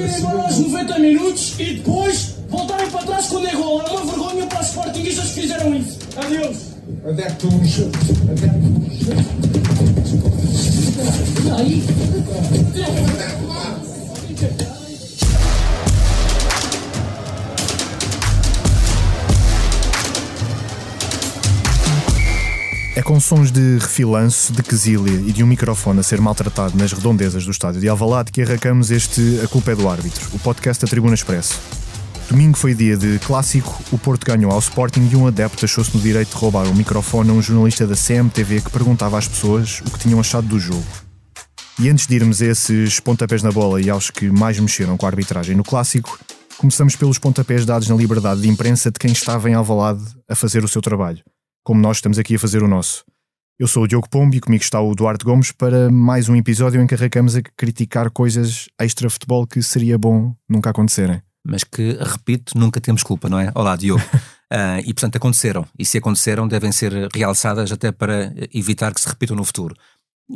embora aos 90 minutos e depois voltarem para trás quando é gol. É uma vergonha para os Sportingistas que fizeram isso. Adeus. Adeptos. Adeptos. Aí. É com sons de refilanço, de quesília e de um microfone a ser maltratado nas redondezas do estádio de Alvalade que arrancamos este A Culpa é do Árbitro, o podcast da Tribuna Expresso. Domingo foi dia de clássico, o Porto ganhou ao Sporting e um adepto achou-se no direito de roubar o microfone a um jornalista da CMTV que perguntava às pessoas o que tinham achado do jogo. E antes de irmos a esses pontapés na bola e aos que mais mexeram com a arbitragem no clássico, começamos pelos pontapés dados na liberdade de imprensa de quem estava em Alvalade a fazer o seu trabalho como nós estamos aqui a fazer o nosso. Eu sou o Diogo Pombo e comigo está o Duarte Gomes para mais um episódio em que arrancamos a criticar coisas extra-futebol que seria bom nunca acontecerem. Mas que, repito, nunca temos culpa, não é? Olá, Diogo. uh, e portanto aconteceram. E se aconteceram, devem ser realçadas até para evitar que se repitam no futuro.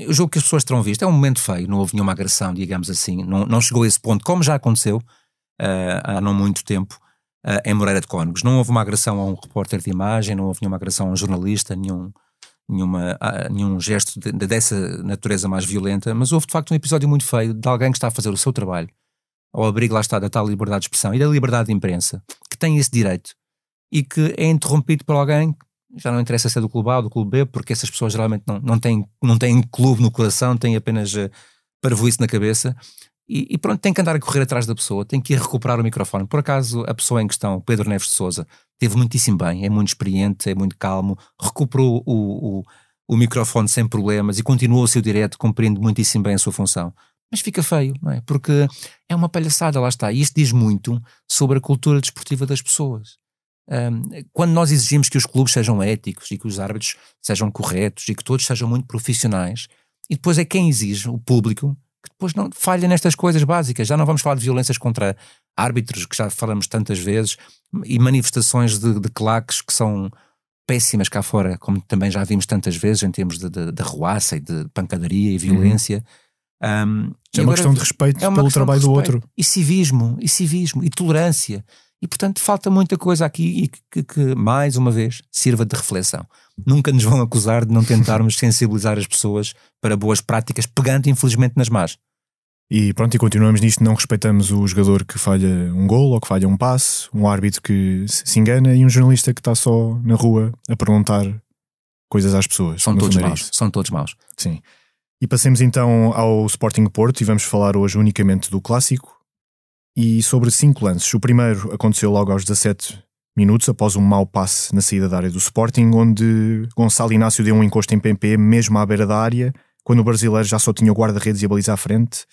O jogo que as pessoas terão visto é um momento feio, não houve nenhuma agressão, digamos assim. Não, não chegou a esse ponto, como já aconteceu uh, há não muito tempo uh, em Moreira de Cónegos. Não houve uma agressão a um repórter de imagem, não houve nenhuma agressão a um jornalista, nenhum, nenhuma, uh, nenhum gesto de, de, dessa natureza mais violenta, mas houve de facto um episódio muito feio de alguém que está a fazer o seu trabalho, ao abrigo lá está da tal liberdade de expressão e da liberdade de imprensa, que tem esse direito e que é interrompido por alguém já não interessa se é do clube A ou do clube B, porque essas pessoas geralmente não, não, têm, não têm clube no coração, têm apenas uh, parvoíce na cabeça e, e, pronto, tem que andar a correr atrás da pessoa, tem que ir recuperar o microfone. Por acaso, a pessoa em questão, Pedro Neves de Souza, teve muitíssimo bem, é muito experiente, é muito calmo, recuperou o, o, o microfone sem problemas e continuou o seu direto, cumprindo muitíssimo bem a sua função. Mas fica feio, não é? Porque é uma palhaçada, lá está. E isto diz muito sobre a cultura desportiva das pessoas. Um, quando nós exigimos que os clubes sejam éticos e que os árbitros sejam corretos e que todos sejam muito profissionais, e depois é quem exige, o público, que depois não falha nestas coisas básicas. Já não vamos falar de violências contra árbitros, que já falamos tantas vezes, e manifestações de, de claques que são péssimas cá fora, como também já vimos tantas vezes em termos de, de, de arruaça e de pancadaria e violência. Uhum. Um, é uma questão de respeito é pelo trabalho do outro. E civismo, e civismo, e tolerância. E portanto falta muita coisa aqui e que, que, mais uma vez, sirva de reflexão. Nunca nos vão acusar de não tentarmos sensibilizar as pessoas para boas práticas, pegando infelizmente nas más. E pronto, e continuamos nisto, não respeitamos o jogador que falha um gol ou que falha um passe, um árbitro que se engana e um jornalista que está só na rua a perguntar coisas às pessoas. São todos maus, são todos maus. Sim. E passemos então ao Sporting Porto e vamos falar hoje unicamente do clássico e sobre cinco lances. O primeiro aconteceu logo aos 17 minutos após um mau passe na saída da área do Sporting, onde Gonçalo Inácio deu um encosto em PP mesmo à beira da área, quando o brasileiro já só tinha o guarda-redes e a baliza à frente,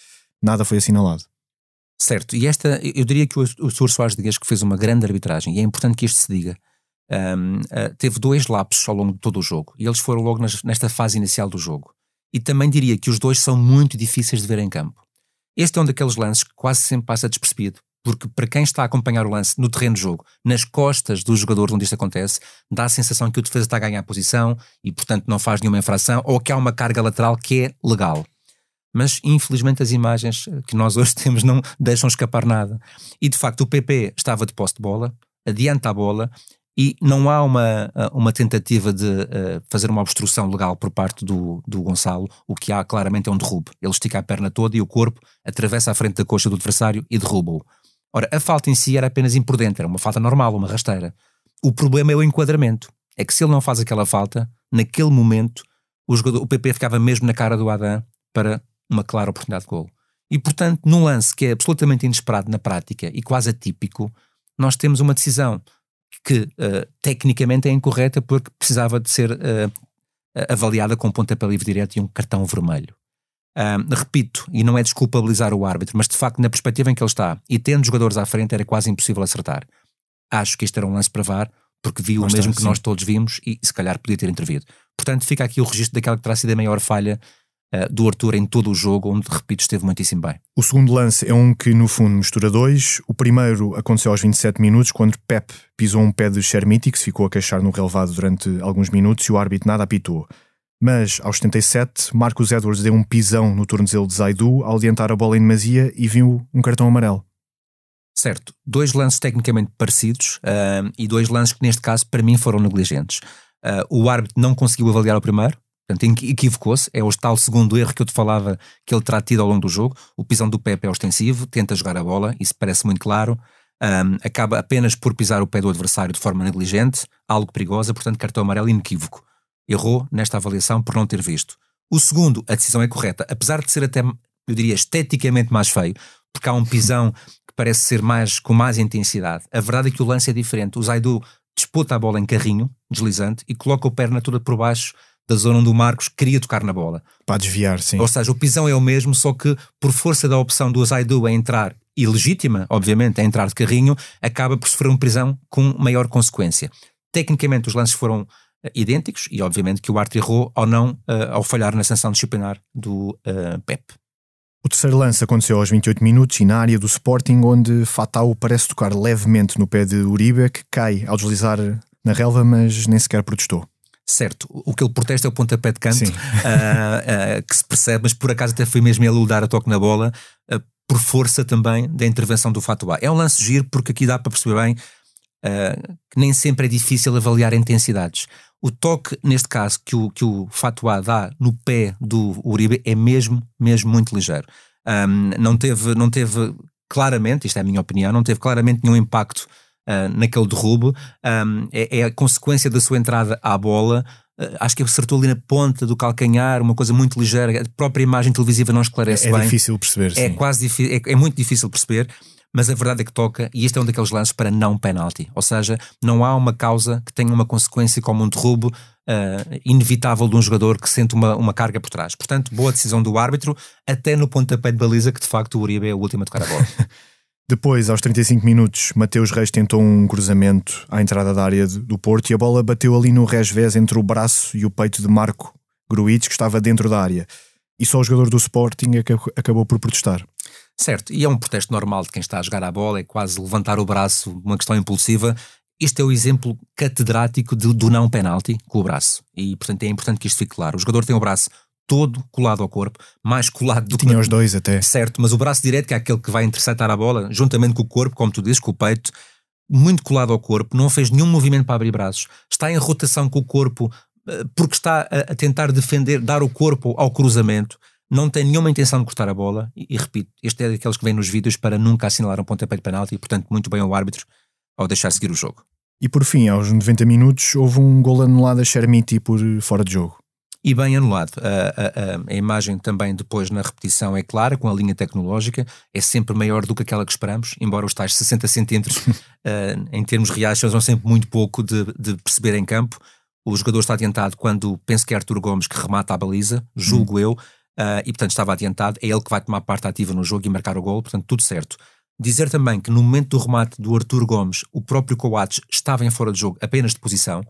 nada foi assinalado. Certo, e esta, eu diria que o, o Sr. Soares Dias que fez uma grande arbitragem, e é importante que isto se diga, um, uh, teve dois lapsos ao longo de todo o jogo, e eles foram logo nas, nesta fase inicial do jogo. E também diria que os dois são muito difíceis de ver em campo. Este é um daqueles lances que quase sempre passa despercebido, porque para quem está a acompanhar o lance no terreno de jogo, nas costas do jogador onde isto acontece, dá a sensação que o defesa está a ganhar a posição e, portanto, não faz nenhuma infração ou que há uma carga lateral que é legal. Mas, infelizmente, as imagens que nós hoje temos não deixam escapar nada. E, de facto, o PP estava de posse de bola, adianta a bola e não há uma, uma tentativa de uh, fazer uma obstrução legal por parte do, do Gonçalo. O que há claramente é um derrube. Ele estica a perna toda e o corpo atravessa a frente da coxa do adversário e derruba-o. Ora, a falta em si era apenas imprudente, era uma falta normal, uma rasteira. O problema é o enquadramento. É que se ele não faz aquela falta, naquele momento, o, jogador, o PP ficava mesmo na cara do Adam para uma clara oportunidade de gol. E, portanto, num lance que é absolutamente inesperado na prática e quase atípico, nós temos uma decisão que uh, tecnicamente é incorreta porque precisava de ser uh, avaliada com um pontapé livre direto e um cartão vermelho. Uh, repito, e não é desculpabilizar o árbitro, mas de facto, na perspectiva em que ele está e tendo jogadores à frente, era quase impossível acertar. Acho que este era um lance para VAR, porque viu o mesmo que sim. nós todos vimos e se calhar podia ter intervido. Portanto, fica aqui o registro daquela que terá sido a maior falha do Arthur em todo o jogo, onde, repito, esteve muitíssimo bem. O segundo lance é um que, no fundo, mistura dois. O primeiro aconteceu aos 27 minutos, quando Pep pisou um pé de Chermiti, que se ficou a queixar no relevado durante alguns minutos, e o árbitro nada apitou. Mas, aos 77, Marcos Edwards deu um pisão no tornozelo de Zaidu ao adiantar a bola em demasia e viu um cartão amarelo. Certo, dois lances tecnicamente parecidos uh, e dois lances que neste caso para mim foram negligentes. Uh, o árbitro não conseguiu avaliar o primeiro, portanto equivocou-se, é o tal segundo erro que eu te falava que ele terá tido ao longo do jogo. O pisão do pé é ostensivo, tenta jogar a bola, isso parece muito claro. Um, acaba apenas por pisar o pé do adversário de forma negligente, algo perigosa, portanto cartão amarelo inequívoco errou nesta avaliação por não ter visto. O segundo, a decisão é correta, apesar de ser até, eu diria, esteticamente mais feio, porque há um pisão que parece ser mais com mais intensidade. A verdade é que o lance é diferente. O Zaidu disputa a bola em carrinho, deslizante, e coloca o perna toda por baixo da zona onde o Marcos queria tocar na bola. Para desviar, sim. Ou seja, o pisão é o mesmo, só que por força da opção do Zaidu a entrar, ilegítima, obviamente, a entrar de carrinho, acaba por sofrer um prisão com maior consequência. Tecnicamente, os lances foram idênticos e obviamente que o Arte errou ao não uh, ao falhar na sanção disciplinar do uh, Pep. O terceiro lance aconteceu aos 28 minutos e na área do Sporting, onde Fatau parece tocar levemente no pé de Uribe, que cai ao deslizar na relva, mas nem sequer protestou. Certo, o que ele protesta é o pontapé de canto, uh, uh, que se percebe, mas por acaso até foi mesmo ele dar a toque na bola, uh, por força também da intervenção do Fatuá. É um lance giro porque aqui dá para perceber bem que nem sempre é difícil avaliar intensidades. O toque, neste caso, que o, que o Fatuá dá no pé do Uribe é mesmo, mesmo muito ligeiro. Um, não, teve, não teve claramente, isto é a minha opinião, não teve claramente nenhum impacto uh, naquele derrubo. Um, é, é, a consequência da sua entrada à bola. Uh, acho que acertou ali na ponta do calcanhar, uma coisa muito ligeira. A própria imagem televisiva não esclarece é, é bem. É difícil perceber. É quase é, é muito difícil perceber mas a verdade é que toca, e este é um daqueles lances para não penalti. Ou seja, não há uma causa que tenha uma consequência como um derrubo uh, inevitável de um jogador que sente uma, uma carga por trás. Portanto, boa decisão do árbitro, até no pontapé de baliza, que de facto o Uribe é o último a tocar a bola. Depois, aos 35 minutos, Mateus Reis tentou um cruzamento à entrada da área do Porto e a bola bateu ali no resvés entre o braço e o peito de Marco Gruitch, que estava dentro da área. E só o jogador do Sporting acabou por protestar. Certo, e é um protesto normal de quem está a jogar a bola, é quase levantar o braço, uma questão impulsiva. Este é o exemplo catedrático de, do não penalti com o braço. E, portanto, é importante que isto fique claro. O jogador tem o braço todo colado ao corpo, mais colado do que. Tinha os dois até. Certo, mas o braço direito, que é aquele que vai interceptar a bola, juntamente com o corpo, como tu dizes, com o peito, muito colado ao corpo, não fez nenhum movimento para abrir braços, está em rotação com o corpo, eh, porque está a tentar defender, dar o corpo ao cruzamento não tem nenhuma intenção de cortar a bola, e, e, repito, este é daqueles que vem nos vídeos para nunca assinalar um pontapé de penalti, e portanto muito bem ao árbitro ao deixar seguir o jogo. E por fim, aos 90 minutos, houve um gol anulado a Chermiti por fora de jogo. E bem anulado. A, a, a, imagem também depois na repetição é clara, com a linha tecnológica, é sempre maior do que aquela que esperamos, embora os tais 60 centímetros uh, em termos reais sejam sempre muito pouco de, de, perceber em campo. O jogador está adiantado quando penso que é Artur Gomes que remata a baliza, julgo hum. eu, uh, e portanto estava adiantado, é ele que vai tomar parte ativa no jogo e marcar o gol, portanto tudo certo. Dizer também que no momento do remate do Arthur Gomes, o próprio Coates estava em fora de jogo, apenas de posição,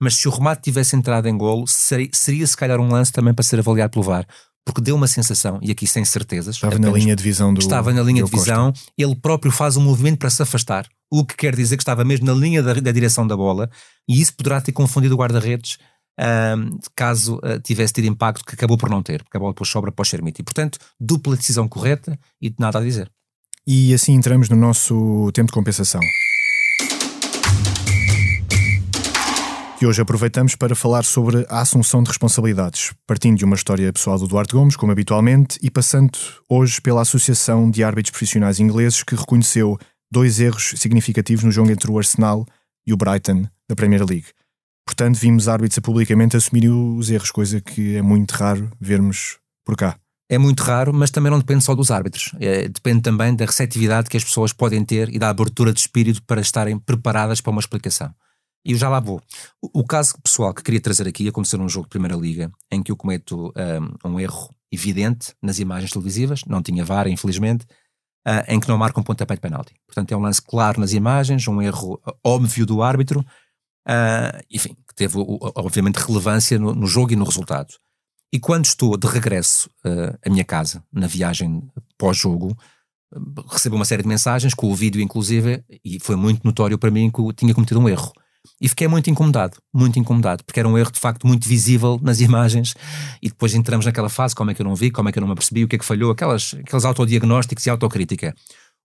mas se o remate tivesse entrado em golo, seria, seria se calhar um lance também para ser avaliado pelo VAR, porque deu uma sensação, e aqui sem certezas. Estava na linha de visão do. Estava na linha de visão, Costa. ele próprio faz um movimento para se afastar, o que quer dizer que estava mesmo na linha da, da direção da bola, e isso poderá ter confundido o guarda-redes um, caso uh, tivesse tido impacto que acabou por não ter, porque a bola depois sobra para o Chermiti. Portanto, dupla decisão correta e nada a dizer. E assim entramos no nosso tempo de compensação. E hoje aproveitamos para falar sobre a assunção de responsabilidades, partindo de uma história pessoal do Duarte Gomes, como habitualmente, e passando hoje pela Associação de Árbitros Profissionais Ingleses, que reconheceu dois erros significativos no jogo entre o Arsenal e o Brighton da Premier League. Portanto, vimos árbitros a publicamente assumir os erros, coisa que é muito raro vermos por cá. É muito raro, mas também não depende só dos árbitros. É, depende também da receptividade que as pessoas podem ter e da abertura de espírito para estarem preparadas para uma explicação. E eu já lá vou. O, o caso pessoal que queria trazer aqui aconteceu num jogo de Primeira Liga em que eu cometo um, um erro evidente nas imagens televisivas, não tinha VAR, infelizmente, uh, em que não marca um pontapé de penalti. Portanto, é um lance claro nas imagens, um erro óbvio do árbitro, uh, enfim, que teve obviamente relevância no, no, jogo e no resultado. E quando estou de regresso uh, à minha casa, na viagem pós-jogo, recebo uma série de mensagens, com o vídeo inclusive, e foi muito notório para mim que eu tinha cometido um erro. E fiquei muito incomodado, muito incomodado, porque era um erro de facto muito visível nas imagens. E depois entramos naquela fase: como é que eu não vi, como é que eu não me apercebi, o que é que falhou, aquelas, aqueles autodiagnósticos e autocrítica.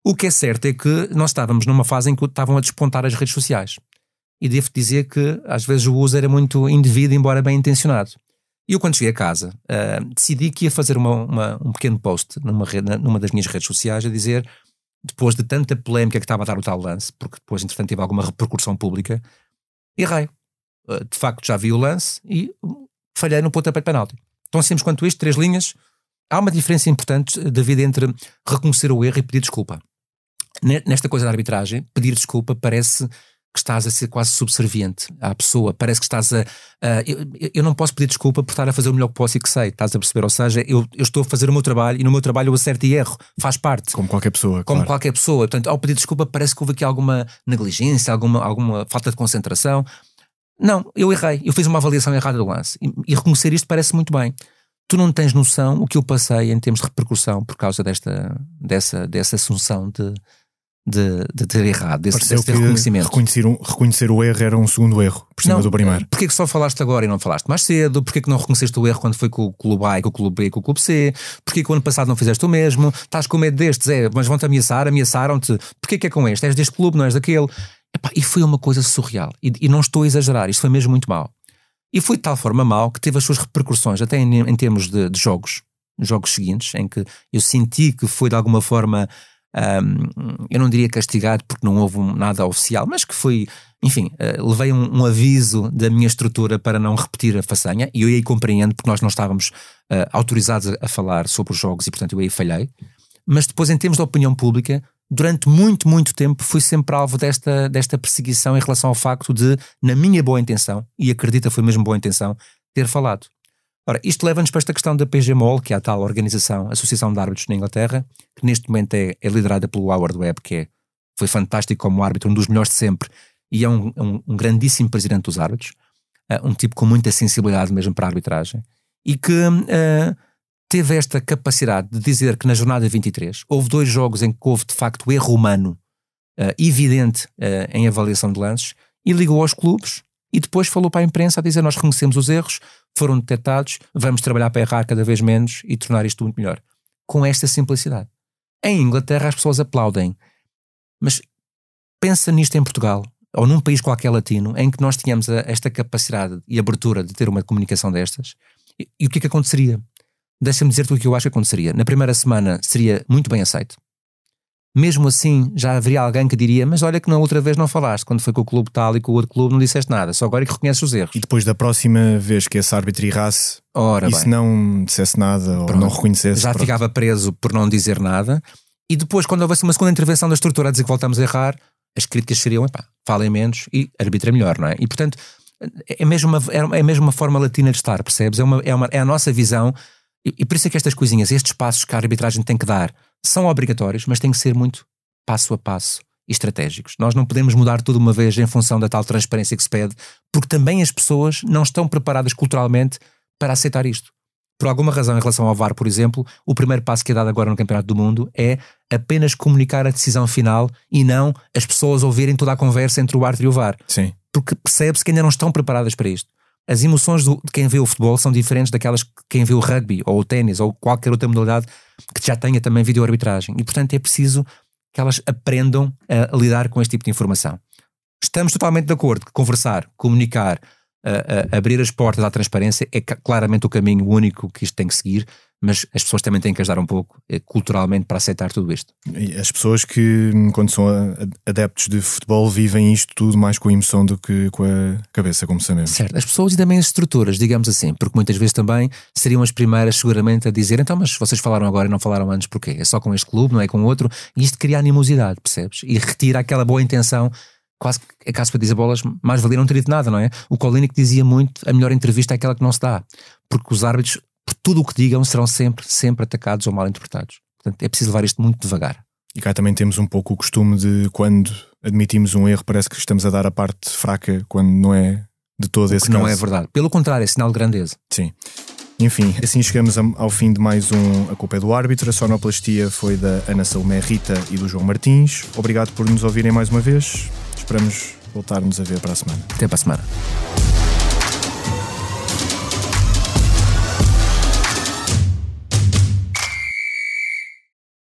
O que é certo é que nós estávamos numa fase em que estavam a despontar as redes sociais. E devo dizer que às vezes o uso era muito indevido, embora bem intencionado. E eu, quando cheguei a casa, uh, decidi que ia fazer uma, uma, um pequeno post numa, rede, numa das minhas redes sociais a dizer, depois de tanta polémica que estava a dar o tal lance, porque depois, entretanto, teve alguma repercussão pública, errei. Uh, de facto, já vi o lance e falhei no pontapé de penalti. Tão simples quanto isto, três linhas. Há uma diferença importante da vida entre reconhecer o erro e pedir desculpa. Nesta coisa da arbitragem, pedir desculpa parece que estás a ser quase subserviente à pessoa, parece que estás a. a eu, eu, não posso pedir desculpa por estar a fazer o melhor que posso e que sei, estás a perceber? Ou seja, eu, eu estou a fazer o meu trabalho e no meu trabalho eu acerto e erro, faz parte. Como qualquer pessoa. Como claro. qualquer pessoa. Portanto, ao pedir desculpa, parece que houve aqui alguma negligência, alguma, alguma falta de concentração. Não, eu errei, eu fiz uma avaliação errada do lance e, e reconhecer isto parece muito bem. Tu não tens noção o que eu passei em termos de repercussão por causa desta, dessa, dessa assunção de, de, de ter errado, desse, desse reconhecimento. Reconhecer, um, reconhecer o erro era um segundo erro, por cima não, do primeiro. Porquê que só falaste agora e não falaste mais cedo? Porquê que não reconheceste o erro quando foi com o clube A e com o clube B e com o clube C? Porquê que o ano passado não fizeste o mesmo? Estás com medo destes, é, mas vão-te ameaçar, ameaçaram-te. Porquê que é com este? És deste clube, não és daquele? Epá, e foi uma coisa surreal. E, e, não estou a exagerar, isto foi mesmo muito mal. E foi de tal forma mal que teve as suas repercussões, até em, em termos de, de jogos, jogos seguintes, em que eu senti que foi de alguma forma um, eu não diria castigado porque não houve nada oficial, mas que foi, enfim, uh, levei um, um, aviso da minha estrutura para não repetir a façanha e eu aí compreendo porque nós não estávamos uh, autorizados a, a, falar sobre os jogos e portanto eu aí falhei. Mas depois, em termos de opinião pública, durante muito, muito tempo fui sempre alvo desta, desta perseguição em relação ao facto de, na minha boa intenção, e acredita foi mesmo boa intenção, ter falado. Ora, isto leva-nos para esta questão da PGMOL, que é a tal organização, Associação de Árbitros na Inglaterra, que neste momento é, é liderada pelo Howard Webb, que é, foi fantástico como árbitro, um dos melhores de sempre, e é um, um, um grandíssimo presidente dos árbitros, uh, um tipo com muita sensibilidade mesmo para a arbitragem, e que uh, teve esta capacidade de dizer que na jornada 23 houve dois jogos em que houve de facto erro humano uh, evidente em avaliação de lances, e ligou aos clubes e depois falou para a imprensa a dizer nós reconhecemos os erros, foram detectados, vamos trabalhar para errar cada vez menos e tornar isto muito melhor. Com esta simplicidade. Em Inglaterra as pessoas aplaudem, mas pensa nisto em Portugal, ou num país qualquer latino, em que nós tínhamos esta capacidade e abertura de ter uma comunicação destas, e, e o que é que aconteceria? Deixa-me dizer-te o que eu acho que aconteceria. Na primeira semana seria muito bem aceito, mesmo assim já haveria alguém que diria: Mas olha que na outra vez não falaste, quando foi com o clube tal e com o outro clube não disseste nada, só agora é que reconheces os erros. E depois da próxima vez que esse árbitro errasse, Ora e se não dissesse nada ou não reconhecesse, já pronto. ficava preso por não dizer nada. E depois, quando houvesse uma segunda intervenção da estrutura a dizer que voltamos a errar, as críticas seriam: epá, falem menos e arbitra melhor, não é? E portanto, é mesmo uma, é mesmo uma forma latina de estar, percebes? É, uma, é, uma, é a nossa visão. E, e por isso é que estas coisinhas, estes passos que a arbitragem tem que dar, são obrigatórios, mas têm que ser muito passo a passo e estratégicos. Nós não podemos mudar tudo uma vez em função da tal transparência que se pede, porque também as pessoas não estão preparadas culturalmente para aceitar isto. Por alguma razão, em relação ao VAR, por exemplo, o primeiro passo que é dado agora no Campeonato do Mundo é apenas comunicar a decisão final e não as pessoas ouvirem toda a conversa entre o árbitro e o VAR. Sim. Porque percebe-se que ainda não estão preparadas para isto. As emoções do, de quem vê o futebol são diferentes daquelas que quem vê o rugby ou o ténis ou qualquer outra modalidade que já tenha também vídeo-arbitragem. E, portanto, é preciso que elas aprendam a, lidar com este tipo de informação. Estamos totalmente de acordo que conversar, comunicar, abrir as portas à transparência é claramente o caminho único que isto tem que seguir, mas as pessoas também têm que ajudar um pouco eh, culturalmente para aceitar tudo isto. As pessoas que, quando são adeptos de futebol, vivem isto tudo mais com a emoção do que com a cabeça, como sabemos. Certo, as pessoas e também as estruturas, digamos assim, porque muitas vezes também seriam as primeiras, seguramente, a dizer: então, mas vocês falaram agora e não falaram antes, porquê? É só com este clube, não é com outro? E isto cria animosidade, percebes? E retira aquela boa intenção quase é caso para dizer bolas, mais valia não ter dito nada, não é? O Colinic dizia muito: a melhor entrevista é aquela que não se dá, porque os árbitros por tudo o que digam, serão sempre, sempre atacados ou mal interpretados. Portanto, é preciso levar isto muito devagar. E cá também temos um pouco o costume de quando admitimos um erro, parece que estamos a dar a parte fraca quando não é de todo esse caso. Não é verdade. Pelo contrário, é sinal de grandeza. Sim. Enfim, assim chegamos ao fim de mais um A Culpa é do Árbitro. A sonoplastia foi da Ana Salomé Rita e do João Martins. Obrigado por nos ouvirem mais uma vez. Esperamos voltarmos a ver para a semana. Até para a semana.